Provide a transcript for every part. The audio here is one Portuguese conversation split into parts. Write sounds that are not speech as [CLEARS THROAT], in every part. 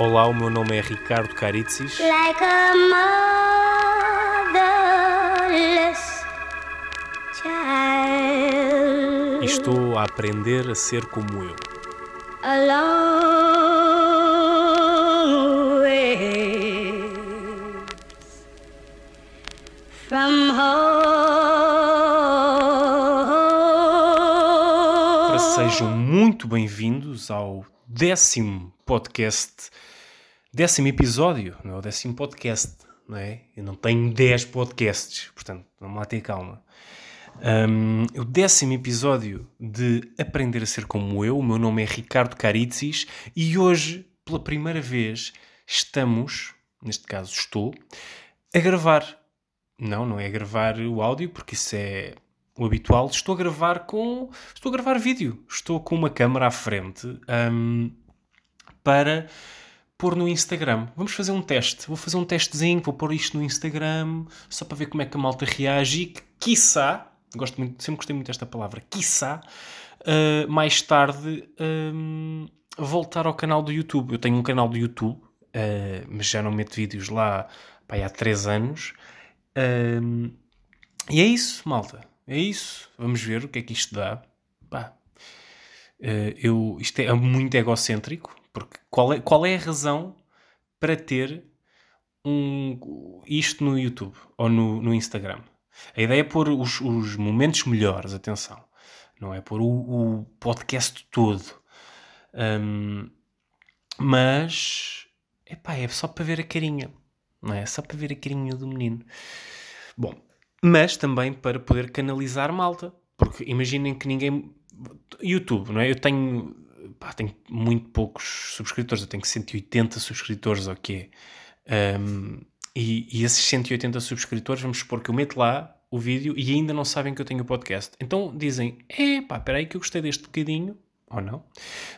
Olá, o meu nome é Ricardo Caritzis. like a motherless child. Estou a aprender a ser como eu. A long way from home. sejam muito bem-vindos ao décimo podcast, décimo episódio, não é o décimo podcast, não é? Eu não tenho 10 podcasts, portanto, vamos lá ter calma. Um, o décimo episódio de Aprender a Ser Como Eu. O meu nome é Ricardo Caritzis e hoje, pela primeira vez, estamos, neste caso estou, a gravar. Não, não é a gravar o áudio, porque isso é o habitual. Estou a gravar com. Estou a gravar vídeo. Estou com uma câmera à frente um, para pôr no Instagram. Vamos fazer um teste. Vou fazer um testezinho, vou pôr isto no Instagram, só para ver como é que a malta reage e quiçá, gosto muito, sempre gostei muito desta palavra, quiçá, uh, mais tarde um, voltar ao canal do YouTube. Eu tenho um canal do YouTube, uh, mas já não meto vídeos lá pá, há 3 anos. Um, e é isso, malta. É isso. Vamos ver o que é que isto dá. Pá. Uh, eu, isto é muito egocêntrico, porque qual é, qual é a razão para ter um, isto no YouTube ou no, no Instagram? A ideia é pôr os, os momentos melhores, atenção. Não é pôr o, o podcast todo. Um, mas, epá, é só para ver a carinha. Não é só para ver a carinha do menino. Bom, mas também para poder canalizar malta. Porque imaginem que ninguém. YouTube, não é? Eu tenho, pá, tenho muito poucos subscritores, eu tenho 180 subscritores, ok. Um, e, e, esses 180 subscritores, vamos supor que eu meto lá o vídeo e ainda não sabem que eu tenho o podcast. Então dizem: é pá, espera aí que eu gostei deste bocadinho, ou não,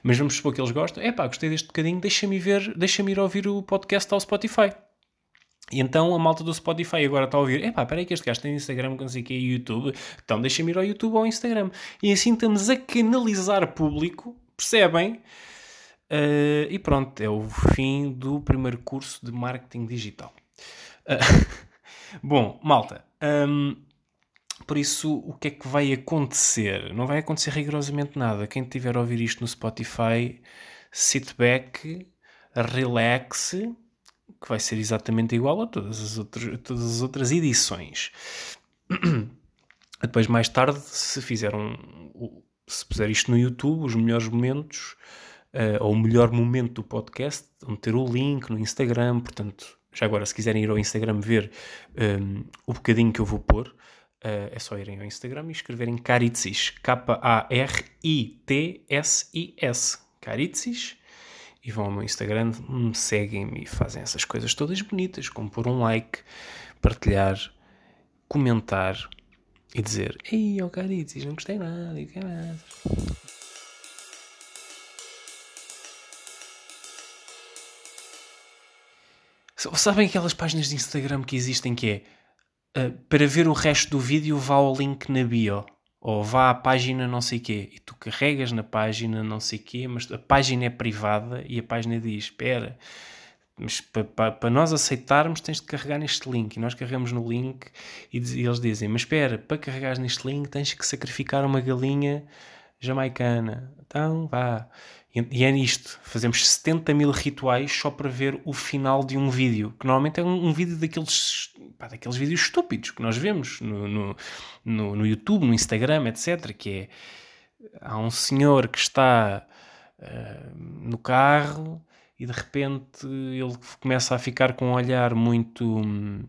mas vamos supor que eles gostam: é pá, gostei deste bocadinho, deixa-me ver, deixa-me ir ouvir o podcast ao Spotify. E então a malta do Spotify agora está a ouvir: epá, peraí que este gajo tem Instagram, não sei o que, YouTube, então deixa-me ir ao YouTube ou ao Instagram. E assim estamos a canalizar público, percebem? Uh, e pronto, é o fim do primeiro curso de marketing digital. Uh, [LAUGHS] bom, malta, um, por isso o que é que vai acontecer? Não vai acontecer rigorosamente nada. Quem estiver a ouvir isto no Spotify, sit back, relaxe que vai ser exatamente igual a todas as outras, todas as outras edições. [CLEARS THROAT] Depois, mais tarde, se fizer um, se puser isto no YouTube, os melhores momentos, uh, ou o melhor momento do podcast, vão ter o link no Instagram. Portanto, já agora, se quiserem ir ao Instagram ver um, o bocadinho que eu vou pôr, uh, é só irem ao Instagram e escreverem Caritzis, K-A-R-I-T-S-I-S, Caritzis e vão ao meu Instagram, me seguem-me e fazem essas coisas todas bonitas, como pôr um like, partilhar, comentar e dizer Ei, ó oh, Caritzis, não gostei nada, e caralho. Sabem aquelas páginas de Instagram que existem que é uh, para ver o resto do vídeo vá ao link na bio ou vá à página não sei quê, e tu carregas na página não sei quê, mas a página é privada e a página diz, espera, mas para pa, pa nós aceitarmos tens de carregar neste link, e nós carregamos no link e, e eles dizem, mas espera, para carregar neste link tens que sacrificar uma galinha jamaicana, então vá. E é isto, fazemos 70 mil rituais só para ver o final de um vídeo, que normalmente é um, um vídeo daqueles, pá, daqueles vídeos estúpidos que nós vemos no, no, no, no, YouTube, no Instagram, etc. Que é, há um senhor que está uh, no carro e de repente ele começa a ficar com um olhar muito hum,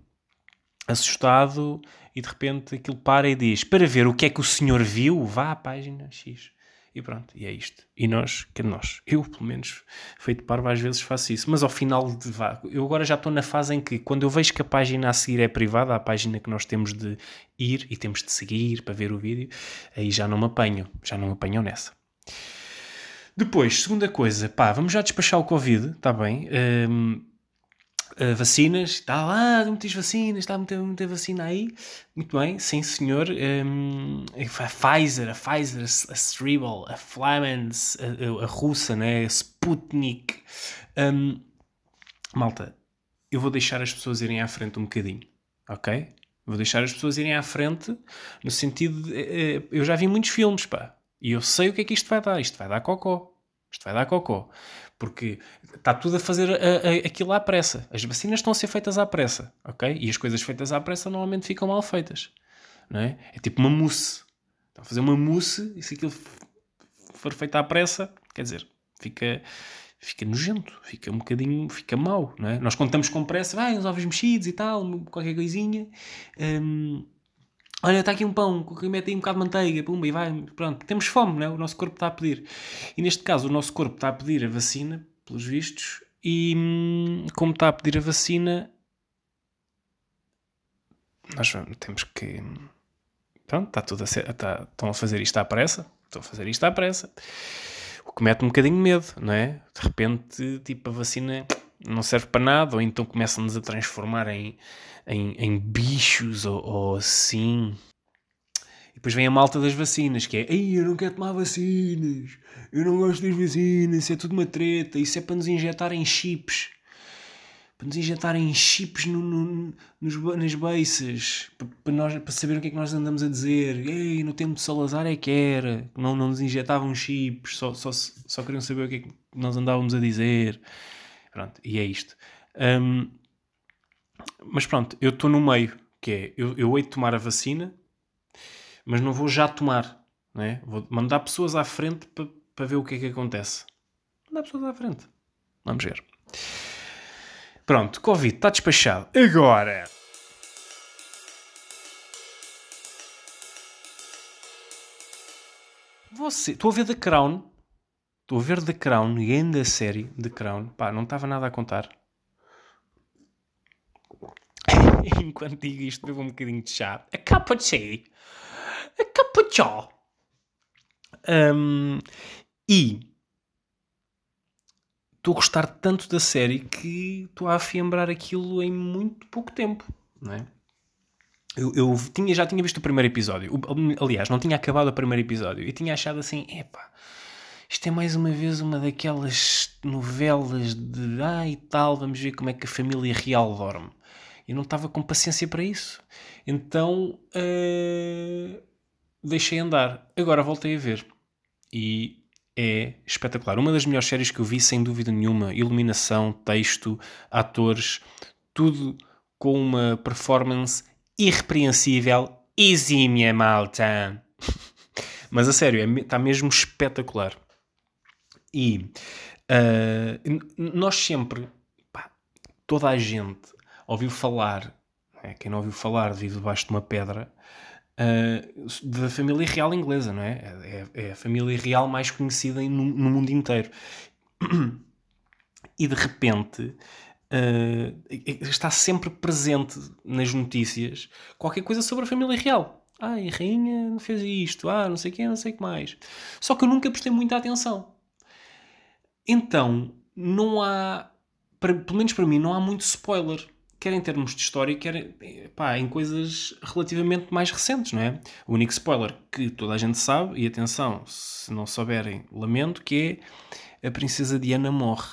assustado e de repente aquilo para e diz, para ver o que é que o senhor viu, vá à página X. E pronto, e é isto. E nós, que nós, eu pelo menos, feito parvo às vezes faço isso, mas ao final de vá, eu agora já estou na fase em que quando eu vejo que a página a seguir é privada, a página que nós temos de ir e temos de seguir para ver o vídeo, aí já não me apanho, já não me apanham nessa. Depois, segunda coisa, pá, vamos já despachar o Covid, está bem? Um, Uh, vacinas, está lá, muitas vacinas, está muita, muita vacina aí. Muito bem, sim senhor. Um, a Pfizer, a Pfizer, a Stribal, a Flamens, a, a, russa, né? a Sputnik. Um, malta, eu vou deixar as pessoas irem à frente um bocadinho, ok? Vou deixar as pessoas irem à frente no sentido de. eh, eh, Eu já vi muitos filmes, pá. E eu sei o que é que isto vai dar. Isto vai dar cocó. Isto vai dar cocó. Porque está tudo a fazer a- a- aquilo à pressa. As vacinas estão a ser feitas à pressa, ok? E as coisas feitas à pressa normalmente ficam mal feitas. Não é? É tipo uma mousse. Estão a fazer uma mousse e se aquilo for feito à pressa, quer dizer, fica, fica nojento, fica um bocadinho, fica mau, não é? Nós contamos com pressa, vai, uns ovos mexidos e tal, qualquer coisinha. Hum, olha, está aqui um pão, mete aí um bocado de manteiga, pumba, e vai, pronto, temos fome, não é? O nosso corpo está a pedir. E neste caso, o nosso corpo está a pedir a vacina, pelos vistos, e hum, como está a pedir a vacina, nós temos que. Pronto, está tudo a ser. está- estão a fazer isto à pressa, estão a fazer isto à pressa. O que mete um bocadinho de medo, não é? De repente, tipo, a vacina não serve para nada, ou então começam-nos a transformar em, em, em bichos ou, ou assim. E depois vem a malta das vacinas, que é Ei, eu não quero tomar vacinas, eu não gosto das vacinas, isso é tudo uma treta, isso é para nos injetarem chips. Para nos injetarem chips no, no- nos, nas beiças, para, para, nós, para saber o que é que nós andamos a dizer. Ei, no tempo de Salazar é que era, não, não nos injetavam chips, só, só, só queriam saber o que é que nós andávamos a dizer. Pronto, e é isto. Hum, mas pronto, eu estou no meio, que é, eu, eu hei de tomar a vacina, mas não vou já tomar, não é? Vou mandar pessoas à frente para, para ver o que é que acontece. Mandar pessoas à frente. Vamos ver. Pronto, Covid, está despachado. Agora... Você, estou a ver The Crown. Estou a ver The Crown, grande série The Crown. Pá, não estava nada a contar. [LAUGHS] Enquanto digo isto, bebo um bocadinho de chá. A cup of tea. A cup of chá. Um, e estou a gostar tanto da série que estou a afiembrar aquilo em muito pouco tempo, não é? Eu, eu tinha, já tinha visto o primeiro episódio. Aliás, não tinha acabado o primeiro episódio. E tinha achado assim, epá, isto é mais uma vez uma daquelas novelas de ah e tal, vamos ver como é que a família real dorme. E não estava com paciência para isso. Então eh, deixei andar. Agora voltei a ver. E é espetacular. Uma das melhores séries que eu vi, sem dúvida nenhuma. Iluminação, texto, atores, tudo com uma performance irrepreensível. Exímia, malta. [LAUGHS] Mas a sério, está mesmo espetacular. E n- nós sempre, pá, toda a gente ouviu falar, é? quem não ouviu falar vive debaixo de uma pedra, ah, da família real inglesa, não é? É, é a família real mais conhecida no, no mundo inteiro. E de repente ah, está sempre presente nas notícias qualquer coisa sobre a família real. Ah, a rainha fez isto, ah, não sei o que, não sei o que mais. Só que eu nunca prestei muita atenção. Então, não há, para- pelo menos para mim, não há muito spoiler. Quer em termos de história, quer pá, em coisas relativamente mais recentes, não é? O único spoiler que toda a gente sabe, e atenção, se não souberem, lamento, que é a princesa Diana morre.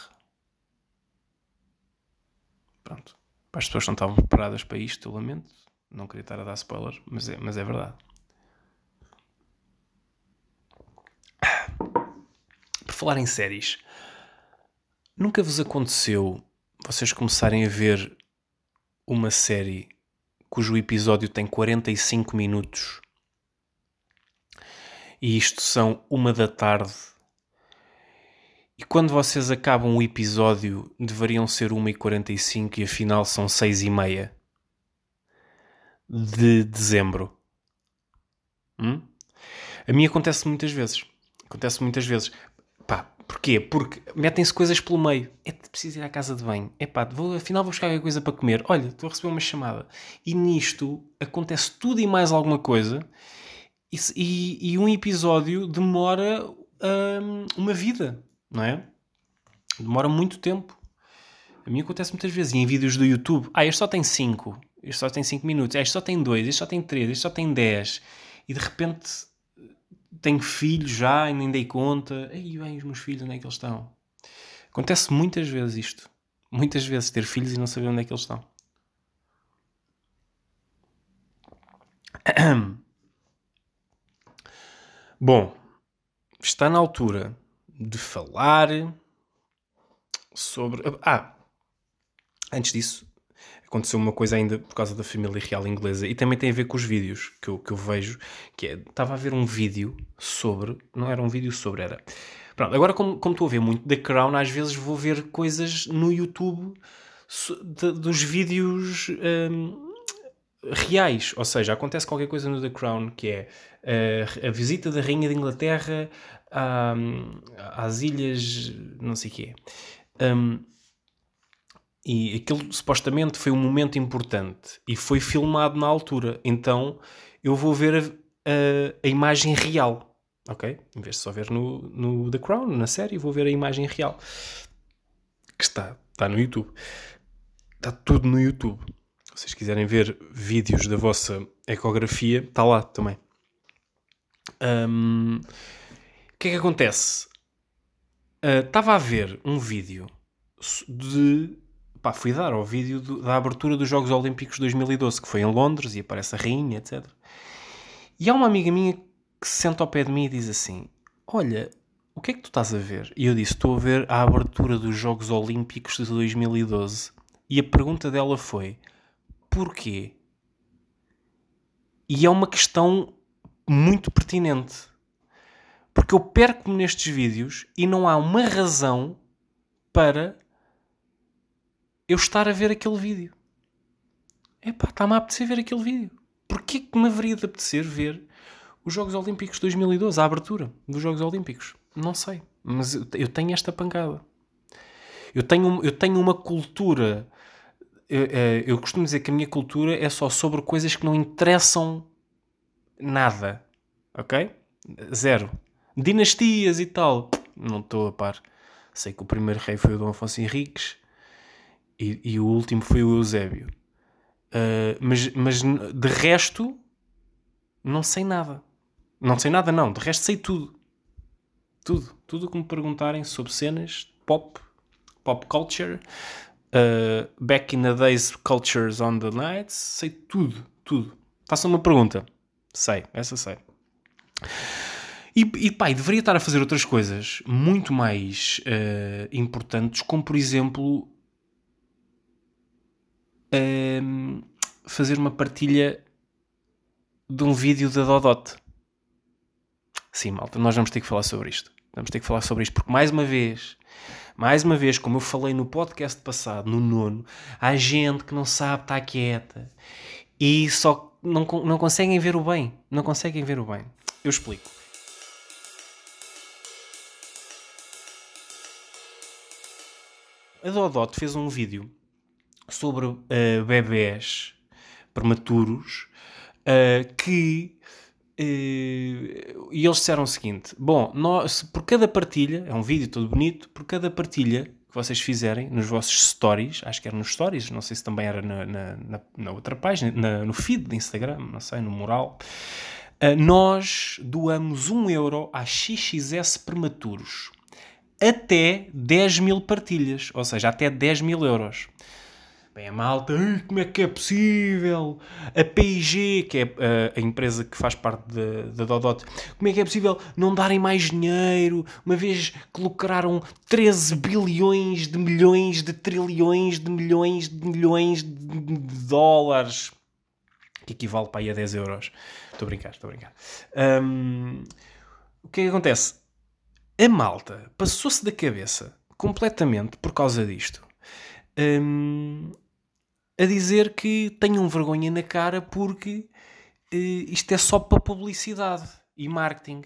Pronto. As pessoas não estavam preparadas para isto, eu lamento. Não queria estar a dar spoiler, mas é, mas é verdade. Falar em séries, nunca vos aconteceu vocês começarem a ver uma série cujo episódio tem 45 minutos e isto são uma da tarde e quando vocês acabam o episódio deveriam ser 1h45 e afinal são 6 e meia de dezembro. Hum? A mim acontece muitas vezes. Acontece muitas vezes. Pá, porquê? Porque metem-se coisas pelo meio. É preciso ir à casa de banho. É pá, vou, afinal vou buscar qualquer coisa para comer. Olha, estou a receber uma chamada. E nisto acontece tudo e mais alguma coisa. E, e- e um episódio demora hum, uma vida, não é? Demora muito tempo. A mim acontece muitas vezes. E em vídeos do YouTube, ah, este só tem 5, este só tem 5 minutos, este só tem 2, este só tem 3, este só tem 10. E de repente tenho filhos já e nem dei conta. Ei, bem, os meus filhos, onde é que eles estão? Acontece muitas vezes isto. Muitas vezes ter filhos e não saber onde é que eles estão. [CLEARS THROAT] Bom, está na altura de falar sobre. Ah, antes disso, aconteceu uma coisa ainda por causa da família real inglesa e também tem a ver com os vídeos que eu, que eu vejo. Que é, estava a ver um vídeo sobre. Não era um vídeo sobre, era. Pronto, agora, como, como estou a ver muito The Crown, às vezes vou ver coisas no YouTube de- dos vídeos. hum, reais, ou seja, acontece qualquer coisa no The Crown que é uh, a visita da Rainha de Inglaterra à- às ilhas não sei o quê. Um, e aquilo supostamente foi um momento importante e foi filmado na altura, então eu vou ver a, a- a imagem real, ok? Em vez de só ver no, no The Crown, na série, vou ver a imagem real que está, está no YouTube. Está tudo no YouTube. Se vocês quiserem ver vídeos da vossa ecografia, está lá também. Hum, o que é que acontece? Ah, Estava a ver um vídeo de. Pá, fui dar ao vídeo do- da abertura dos Jogos Olímpicos de 2012, que foi em Londres e aparece a rainha, etc. E há uma amiga minha que se senta ao pé de mim e diz assim: Olha, o que é que tu estás a ver? E eu disse: Estou a ver a abertura dos Jogos Olímpicos de 2012. E a pergunta dela foi: Porquê? E é uma questão muito pertinente. Porque eu perco-me nestes vídeos e não há uma razão para eu estar a ver aquele vídeo. Epá, está-me a apetecer ver aquele vídeo. Porquê que me haveria de apetecer ver os Jogos Olímpicos de 2012, a abertura dos Jogos Olímpicos? Não sei. Mas eu eu tenho esta pancada. Eu tenho, eu tenho uma cultura. Eu, eh, eu costumo dizer que a minha cultura é só sobre coisas que não interessam nada. Ok? Zero. Dinastias e tal. Não estou a par. Sei que o primeiro rei foi o Dom Afonso Henriques e, e o último foi o Eusébio. Uh, mas, mas de resto, não sei nada. Não sei nada, não. De resto, sei tudo. Tudo. Tudo o que me perguntarem sobre cenas, pop, pop culture, uh, back in the days, cultures on the nights, sei tudo. Tudo. Façam uma pergunta. Sei, essa sei. E, e e deveria estar a fazer outras coisas muito mais eh, importantes, como por exemplo ehm, fazer uma partilha de um vídeo da Dodot. Sim, malta, nós vamos ter que falar sobre isto. Vamos ter que falar sobre isto, porque mais uma vez, mais uma vez, como eu falei no podcast passado, no nono, há gente que não sabe estar quieta e só não, não conseguem ver o bem. Não conseguem ver o bem. Eu explico. A Dodot fez um vídeo sobre uh, bebés prematuros uh, que uh, e eles disseram o seguinte: Bom, nós, por cada partilha, é um vídeo todo bonito, por cada partilha que vocês fizerem nos vossos stories, acho que era nos stories, não sei se também era na, na, na- na outra página, na- no feed de Instagram, não sei, no mural, uh, nós doamos um euro a XXS prematuros até 10 mil partilhas, ou seja, até 10 mil euros. Bem, a malta, "Ai, como é que é possível? A PIG, que é uh, a empresa que faz parte da, Dodot, como é que é possível não darem mais dinheiro, uma vez que lucraram 13 bilhões de milhões de trilhões de milhões de milhões de dólares? Que equivale para aí a 10 euros. Estou a brincar, estou a brincar. Hum, o que é que acontece? A malta passou-se da cabeça completamente por causa disto. A dizer que tenham vergonha na cara porque eh, isto é só para publicidade e marketing.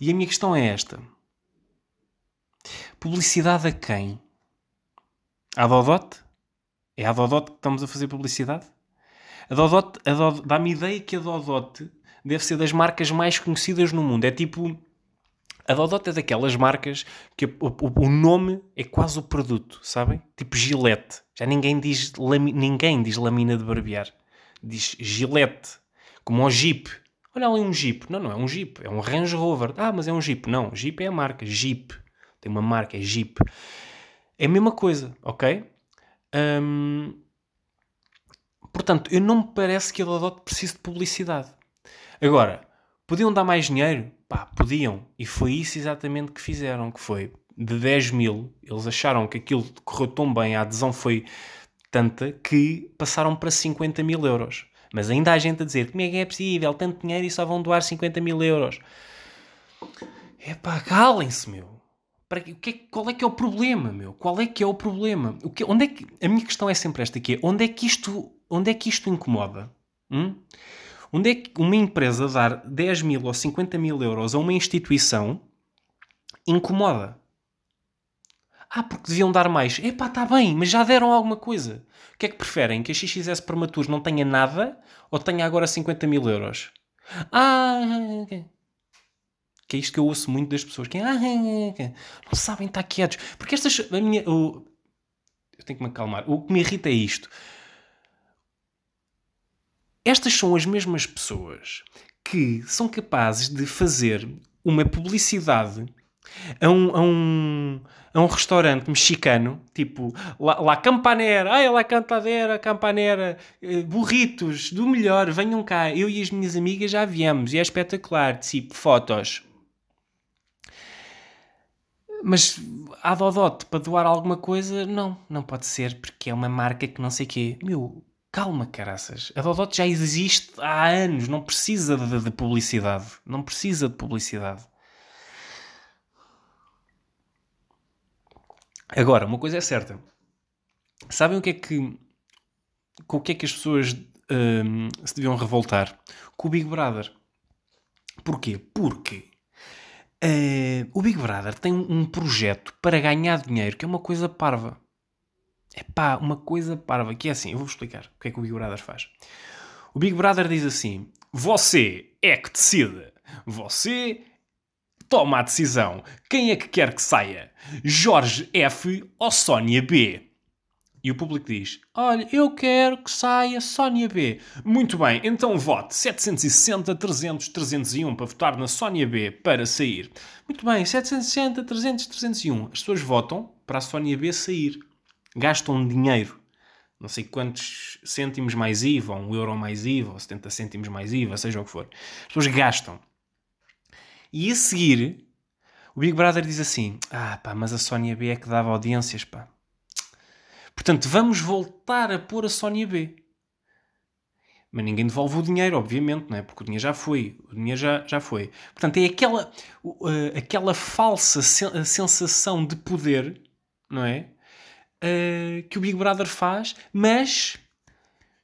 E a minha questão é esta: publicidade a quem? À Dodot? É à Dodot que estamos a fazer publicidade? A Dodot, a Dodot dá-me ideia que a Dodot deve ser das marcas mais conhecidas no mundo. É tipo. A Dodot é daquelas marcas que o, o- o nome é quase o produto, sabem? Tipo Gillette. Já ninguém diz, lami- ninguém diz lamina de barbear. Diz Gillette. Como o Jeep. Olha ali um Jeep. Não, não é um Jeep. É um Range Rover. Ah, mas é um Jeep. Não, Jeep é a marca. Jeep. Tem uma marca, é Jeep. É a mesma coisa, ok? Hum, portanto, eu não me parece que a Dodot precise de publicidade. Agora, podiam dar mais dinheiro? Pá, podiam. E foi isso exatamente que fizeram, que foi de 10 mil, eles acharam que aquilo correu tão bem, a adesão foi tanta, que passaram para 50 mil euros. Mas ainda há gente a dizer, como é que é possível, tanto dinheiro e só vão doar 50 mil euros. Epá, calem-se, meu. Para, o que é, qual é que é o problema, meu? Qual é que é o problema? O que, onde é que, a minha questão é sempre esta aqui, é, onde é que isto, onde é que isto incomoda? Hum? Onde é que uma empresa dar 10 mil ou 50 mil euros a uma instituição incomoda? Ah, porque deviam dar mais. Epá, está bem, mas já deram alguma coisa. O que é que preferem? Que a XXS Prematuros não tenha nada ou tenha agora 50 mil euros? Ah, que é isto que eu ouço muito das pessoas. Que ah, não sabem estar quietos. Porque estas... A minha, o, eu tenho que me acalmar. O que me irrita é isto. Estas são as mesmas pessoas que são capazes de fazer uma publicidade a um, a um, a um restaurante mexicano, tipo La, La Campanera, ai, La Cantadera, Campanera, eh, burritos, do melhor, venham cá. Eu e as minhas amigas já viemos e é espetacular, tipo, fotos. Mas há Dodote para doar alguma coisa? Não, não pode ser, porque é uma marca que não sei quê. Meu, calma, caraças. A Dodote já existe há anos, não precisa de, de publicidade. Não precisa de publicidade. Agora, uma coisa é certa. Sabem o que é que. Com o que é que as pessoas hum, se deviam revoltar? Com o Big Brother. Porquê? Porque uh, o Big Brother tem um projeto para ganhar dinheiro que é uma coisa parva. É pá, uma coisa parva. Que é assim, eu vou explicar o que é que o Big Brother faz. O Big Brother diz assim: Você é que decide. Você toma a decisão. Quem é que quer que saia? Jorge F ou Sónia B? E o público diz: Olha, eu quero que saia Sónia B. Muito bem, então vote 760, 300, 301 para votar na Sónia B para sair. Muito bem, 760, 300, 301. As pessoas votam para a Sónia B sair. Gastam dinheiro. Não sei quantos cêntimos mais IVA, ou um euro mais IVA, ou 70 cêntimos mais IVA, seja o que for. As pessoas gastam. E a seguir, o Big Brother diz assim: Ah, pá, mas a Sónia B é que dava audiências, pá. Portanto, vamos voltar a pôr a Sónia B. Mas ninguém devolve o dinheiro, obviamente, não é? Porque o dinheiro já foi. O dinheiro já, já foi. Portanto, é aquela, uh, aquela falsa sen sensação de poder, não é? Uh, que o Big Brother faz, mas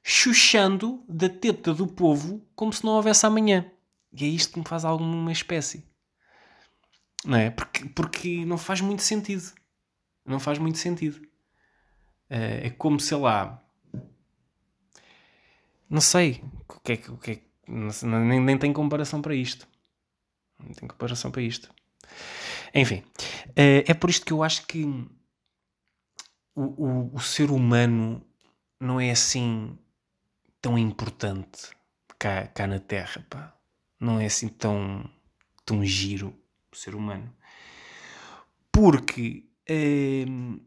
chuchando da teta do povo como se não houvesse amanhã. E é isto que me faz alguma espécie. Não é? Porque, porque não faz muito sentido. Não faz muito sentido. Uh, é como, sei lá. Não sei. O que é que. O que, é não, nem, nem tem comparação para isto. Não tem comparação para isto. Enfim. Uh, é por isto que eu acho que o, o, o ser humano não é assim tão importante cá, cá na Terra, pá não é assim tão, tão giro o ser humano. Porque hum,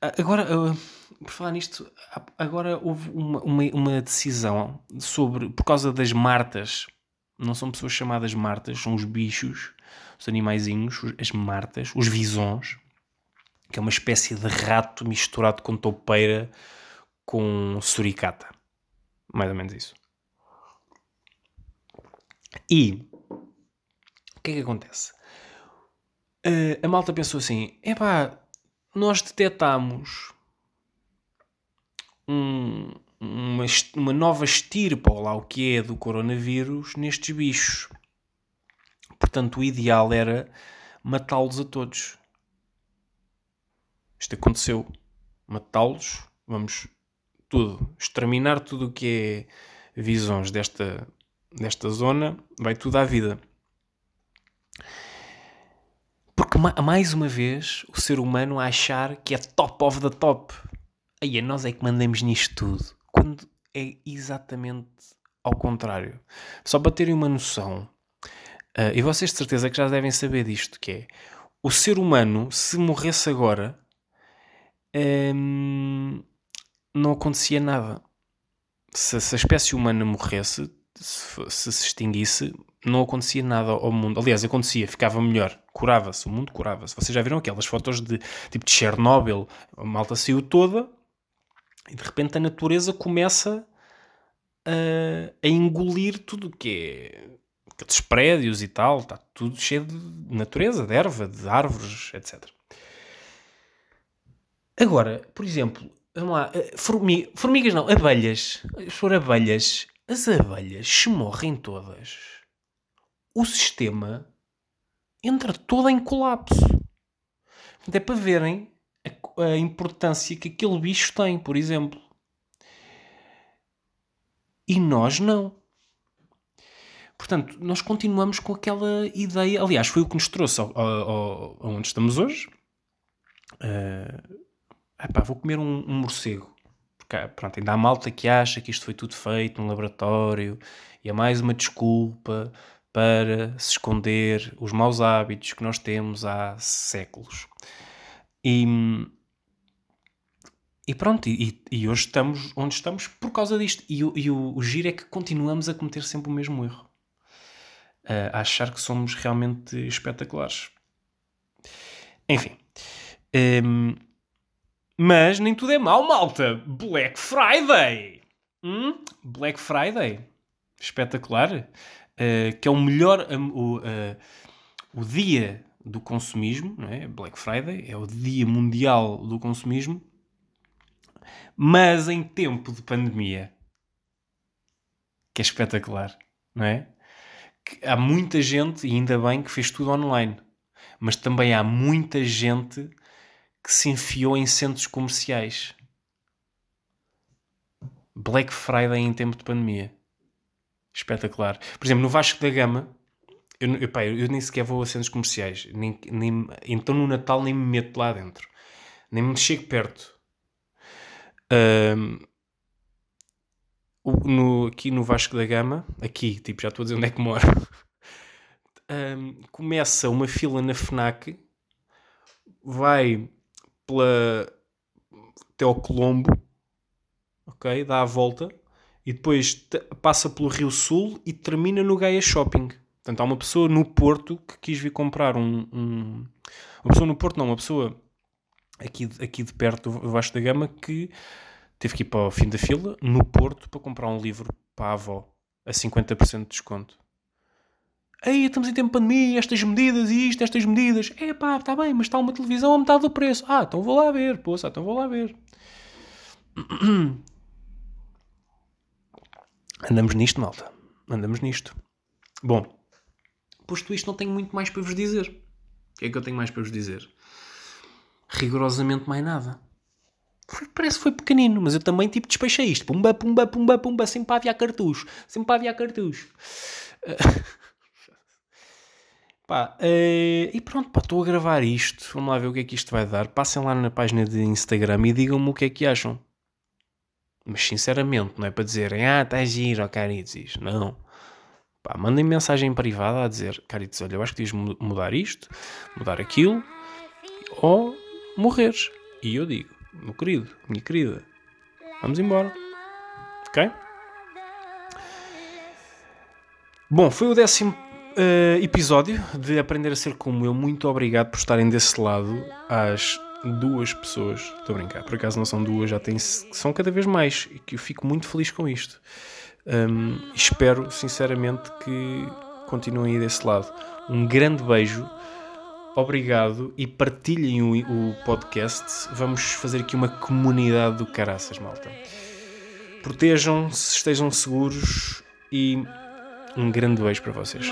agora, por falar nisto, agora houve uma, uma, uma, decisão sobre, por causa das martas, não são pessoas chamadas martas, são os bichos, os animaizinhos, as martas, os visões, que é uma espécie de rato misturado com toupeira com suricata. Mais ou menos isso. E o que é que acontece? Uh, a malta pensou assim: epá, nós detectamos um, uma, uma nova estirpa, ou lá o que é, do coronavírus nestes bichos. Portanto, o ideal era matá-los a todos. Isto aconteceu. Matá-los, vamos tudo, exterminar tudo o que é visões desta nesta zona, vai tudo à vida. Porque, mais uma vez, o ser humano a achar que é top of the top. Aí é nós é que mandamos nisto tudo. Quando é exatamente ao contrário. Só para terem uma noção, uh, e vocês de certeza que já devem saber disto, que é o ser humano, se morresse agora, hum, não acontecia nada. Se, se a espécie humana morresse, se, se se extinguisse, não acontecia nada ao mundo. Aliás, acontecia, ficava melhor, curava-se, o mundo curava-se. Vocês já viram aquelas fotos de tipo de Chernobyl? A malta saiu toda e de repente a natureza começa a, a engolir tudo o que é aqueles prédios e tal, está tudo cheio de natureza, de erva, de árvores, etc. Agora, por exemplo, vamos lá, eh, formi- formigas não, abelhas. Se for abelhas, as abelhas se morrem todas. O sistema entra todo em colapso. Portanto, é para verem a, a importância que aquele bicho tem, por exemplo. E nós não. Portanto, nós continuamos com aquela ideia. Aliás, foi o que nos trouxe ao, ao, ao- aonde estamos hoje. Eh, epá, vou comer um, um morcego. Porque, pronto, ainda há malta que acha que isto foi tudo feito num laboratório e é mais uma desculpa para se esconder os maus hábitos que nós temos há séculos. E, e pronto, e, e hoje estamos onde estamos por causa disto. E, e o, o giro é que continuamos a cometer sempre o mesmo erro. A achar que somos realmente espetaculares. Enfim. Hum, mas nem tudo é mau, malta. Black Friday. Hum? Black Friday. Espetacular. Uh, que é o melhor... um, o, uh, o dia do consumismo, não é? Black Friday é o dia mundial do consumismo, mas em tempo de pandemia, que é espetacular, não é? Que há muita gente, e ainda bem que fez tudo online, mas também há muita gente que se enfiou em centros comerciais. Black Friday em tempo de pandemia. Espetacular. Por exemplo, no Vasco da Gama, eu, eu, pá, eu nem sequer vou a centros comerciais. Nem, nem- então no Natal nem me meto lá dentro. Nem me chego perto. O- no- aqui no Vasco da Gama, aqui, tipo, já estou a dizer onde é que moro. [LAUGHS] Ahm, começa uma fila na FNAC, vai pela, até ao Colombo, ok? Dá a volta e depois passa pelo Rio Sul e termina no Gaia Shopping. Portanto, há uma pessoa no Porto que quis vir comprar um. um- uma pessoa no Porto, não, uma pessoa aqui, aqui de perto do Vasco da Gama que teve que ir para o fim da fila no Porto para comprar um livro para a avó a 50% de desconto. Aí estamos em tempo de pandemia, estas medidas e isto, estas medidas. É pá, está bem, mas está uma televisão a metade do preço. Ah, então vou lá ver, poça, então vou lá ver. [CLEARS THROAT] Andamos nisto, malta. Andamos nisto. Bom, posto isto, não tenho muito mais para vos dizer. O que é que eu tenho mais para vos dizer? Rigorosamente mais nada. Parece que foi pequenino, mas eu também tipo despechei isto. Pumba, pumba, pumba, pumba, sempre para aviar cartucho. Sempre para aviar cartucho. [LAUGHS] Pá, eh, e pronto, estou a gravar isto. Vamos lá ver o que é que isto vai dar. Passem lá na página de Instagram e digam-me o que é que acham. Mas sinceramente, não é para dizerem, ah, está giro, ó caritzes. Não. Pá, mandem mensagem privada a dizer, caritzes, olha, eu acho que mu- mudar isto, mudar aquilo, ou morreres. E eu digo, meu querido, minha querida, vamos embora. Ok? Bom, foi o décimo eh, episódio de Aprender a Ser Como Eu. Muito obrigado por estarem desse lado às duas pessoas. Estou a brincar, por acaso não são duas, já tem, são cada vez mais. E que eu fico muito feliz com isto. Um, espero sinceramente que continuem aí desse lado. Um grande beijo, obrigado e partilhem o, o podcast. Vamos fazer aqui uma comunidade do caraças, malta. Protejam-se, estejam seguros e um grande beijo para vocês.